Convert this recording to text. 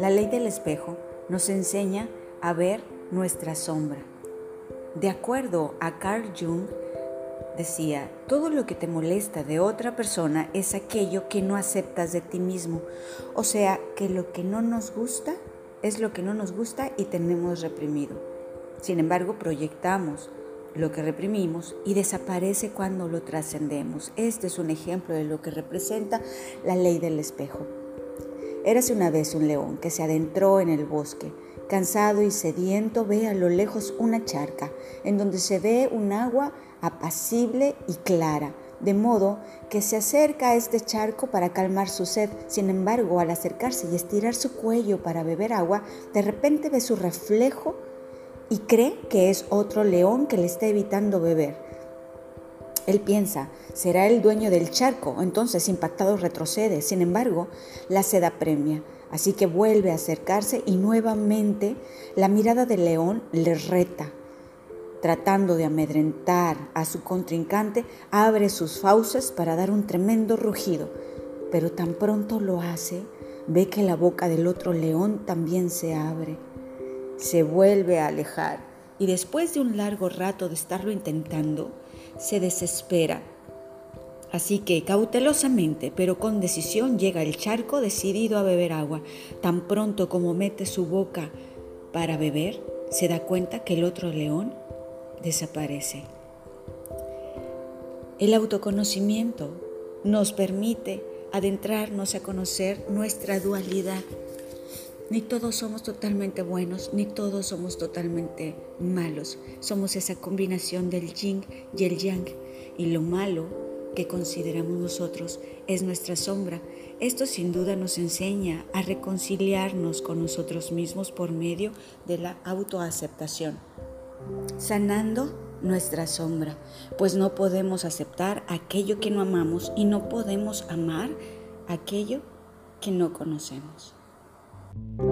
La ley del espejo nos enseña a ver nuestra sombra. De acuerdo a Carl Jung, decía, todo lo que te molesta de otra persona es aquello que no aceptas de ti mismo. O sea, que lo que no nos gusta es lo que no nos gusta y tenemos reprimido. Sin embargo, proyectamos lo que reprimimos y desaparece cuando lo trascendemos. Este es un ejemplo de lo que representa la ley del espejo. Érase una vez un león que se adentró en el bosque Cansado y sediento ve a lo lejos una charca, en donde se ve un agua apacible y clara, de modo que se acerca a este charco para calmar su sed. Sin embargo, al acercarse y estirar su cuello para beber agua, de repente ve su reflejo y cree que es otro león que le está evitando beber. Él piensa, será el dueño del charco, entonces impactado retrocede. Sin embargo, la sed apremia. Así que vuelve a acercarse y nuevamente la mirada del león le reta. Tratando de amedrentar a su contrincante, abre sus fauces para dar un tremendo rugido, pero tan pronto lo hace, ve que la boca del otro león también se abre. Se vuelve a alejar y después de un largo rato de estarlo intentando, se desespera Así que cautelosamente, pero con decisión, llega el charco decidido a beber agua. Tan pronto como mete su boca para beber, se da cuenta que el otro león desaparece. El autoconocimiento nos permite adentrarnos a conocer nuestra dualidad. Ni todos somos totalmente buenos, ni todos somos totalmente malos. Somos esa combinación del yin y el yang. Y lo malo que consideramos nosotros es nuestra sombra. Esto sin duda nos enseña a reconciliarnos con nosotros mismos por medio de la autoaceptación, sanando nuestra sombra, pues no podemos aceptar aquello que no amamos y no podemos amar aquello que no conocemos. Bye.